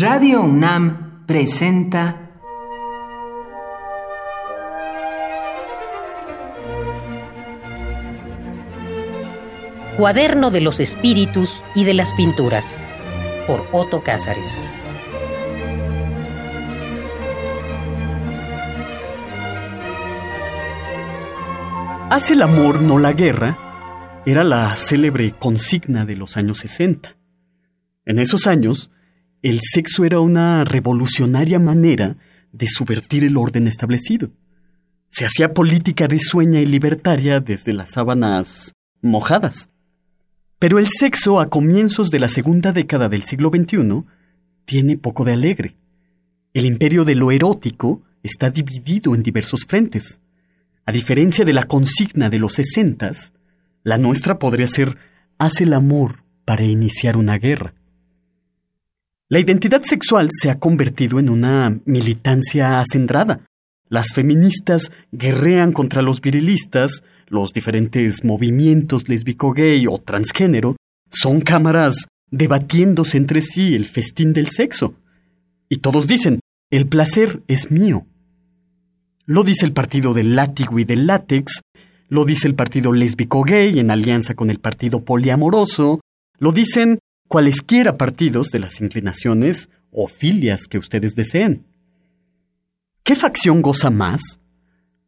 Radio UNAM presenta Cuaderno de los Espíritus y de las Pinturas por Otto Cázares. Hace el amor, no la guerra, era la célebre consigna de los años 60. En esos años, el sexo era una revolucionaria manera de subvertir el orden establecido. Se hacía política risueña y libertaria desde las sábanas mojadas. Pero el sexo a comienzos de la segunda década del siglo XXI tiene poco de alegre. El imperio de lo erótico está dividido en diversos frentes. A diferencia de la consigna de los sesentas, la nuestra podría ser haz el amor para iniciar una guerra. La identidad sexual se ha convertido en una militancia acendrada. Las feministas guerrean contra los virilistas, los diferentes movimientos lésbico-gay o transgénero son cámaras debatiéndose entre sí el festín del sexo. Y todos dicen, el placer es mío. Lo dice el partido del látigo y del látex, lo dice el partido lésbico-gay en alianza con el partido poliamoroso, lo dicen cualesquiera partidos de las inclinaciones o filias que ustedes deseen. ¿Qué facción goza más?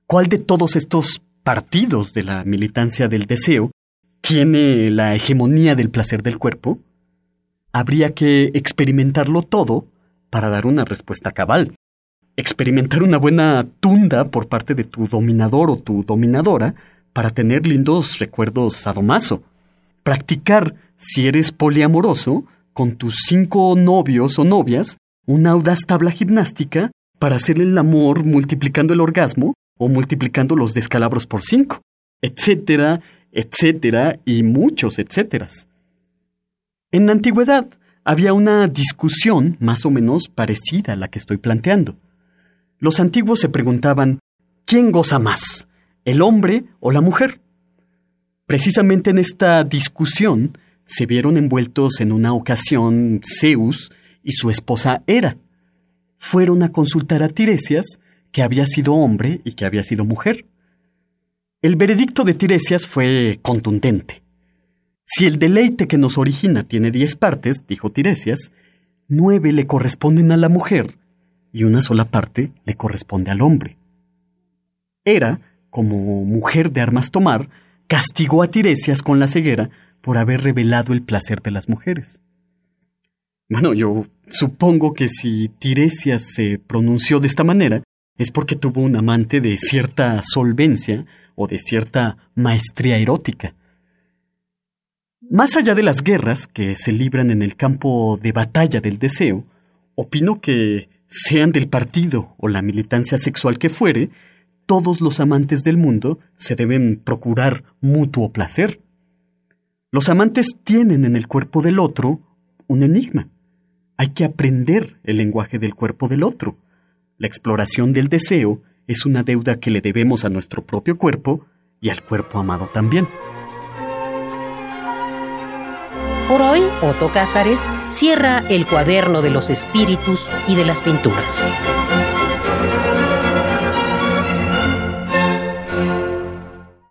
¿Cuál de todos estos partidos de la militancia del deseo tiene la hegemonía del placer del cuerpo? Habría que experimentarlo todo para dar una respuesta cabal. Experimentar una buena tunda por parte de tu dominador o tu dominadora para tener lindos recuerdos sadomaso. Practicar si eres poliamoroso, con tus cinco novios o novias, una audaz tabla gimnástica para hacer el amor multiplicando el orgasmo o multiplicando los descalabros por cinco, etcétera, etcétera y muchos etcéteras. En la antigüedad había una discusión más o menos parecida a la que estoy planteando. Los antiguos se preguntaban ¿quién goza más? ¿El hombre o la mujer? Precisamente en esta discusión se vieron envueltos en una ocasión Zeus y su esposa Hera. Fueron a consultar a Tiresias, que había sido hombre y que había sido mujer. El veredicto de Tiresias fue contundente. Si el deleite que nos origina tiene diez partes, dijo Tiresias, nueve le corresponden a la mujer y una sola parte le corresponde al hombre. Hera, como mujer de armas tomar, castigó a Tiresias con la ceguera por haber revelado el placer de las mujeres. Bueno, yo supongo que si Tiresias se pronunció de esta manera, es porque tuvo un amante de cierta solvencia o de cierta maestría erótica. Más allá de las guerras que se libran en el campo de batalla del deseo, opino que, sean del partido o la militancia sexual que fuere, todos los amantes del mundo se deben procurar mutuo placer. Los amantes tienen en el cuerpo del otro un enigma. Hay que aprender el lenguaje del cuerpo del otro. La exploración del deseo es una deuda que le debemos a nuestro propio cuerpo y al cuerpo amado también. Por hoy, Otto Cázares cierra el cuaderno de los espíritus y de las pinturas.